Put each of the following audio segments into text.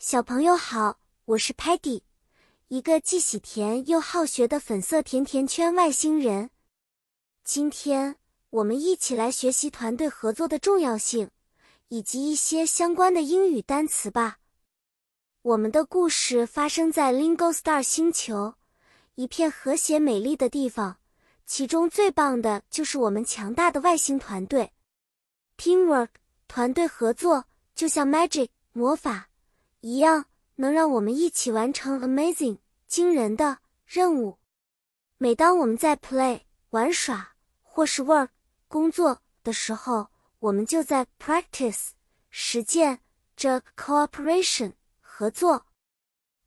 小朋友好，我是 Patty，一个既喜甜又好学的粉色甜甜圈外星人。今天我们一起来学习团队合作的重要性，以及一些相关的英语单词吧。我们的故事发生在 Lingo Star 星球，一片和谐美丽的地方。其中最棒的就是我们强大的外星团队。Teamwork，团队合作就像 magic 魔法。一样能让我们一起完成 amazing 惊人的任务。每当我们在 play 玩耍或是 work 工作的时候，我们就在 practice 实践着 cooperation 合作。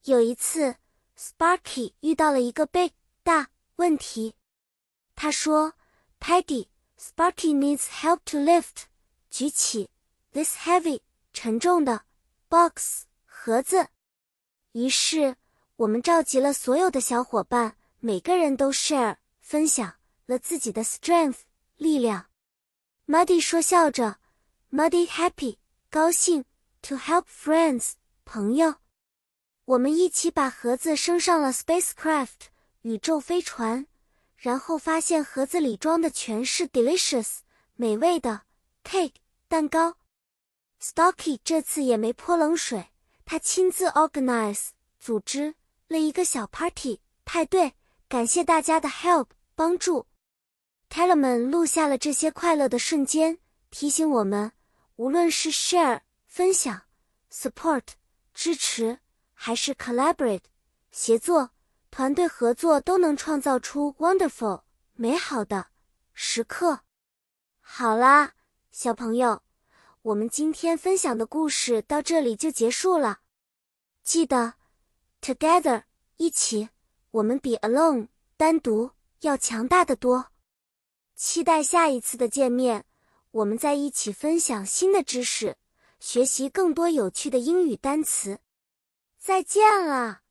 有一次，Sparky 遇到了一个 big 大问题。他说：“Paddy，Sparky needs help to lift 举起 this heavy 沉重的 box。”盒子。于是我们召集了所有的小伙伴，每个人都 share 分享了自己的 strength 力量。Muddy 说笑着，Muddy happy 高兴，to help friends 朋友。我们一起把盒子升上了 spacecraft 宇宙飞船，然后发现盒子里装的全是 delicious 美味的 cake 蛋糕。Stocky 这次也没泼冷水。他亲自 organize 组织了一个小 party 派对，感谢大家的 help 帮助。Telemann 录下了这些快乐的瞬间，提醒我们，无论是 share 分享、support 支持，还是 collaborate 协作、团队合作，都能创造出 wonderful 美好的时刻。好啦，小朋友。我们今天分享的故事到这里就结束了。记得，together 一起，我们比 alone 单独要强大的多。期待下一次的见面，我们在一起分享新的知识，学习更多有趣的英语单词。再见了。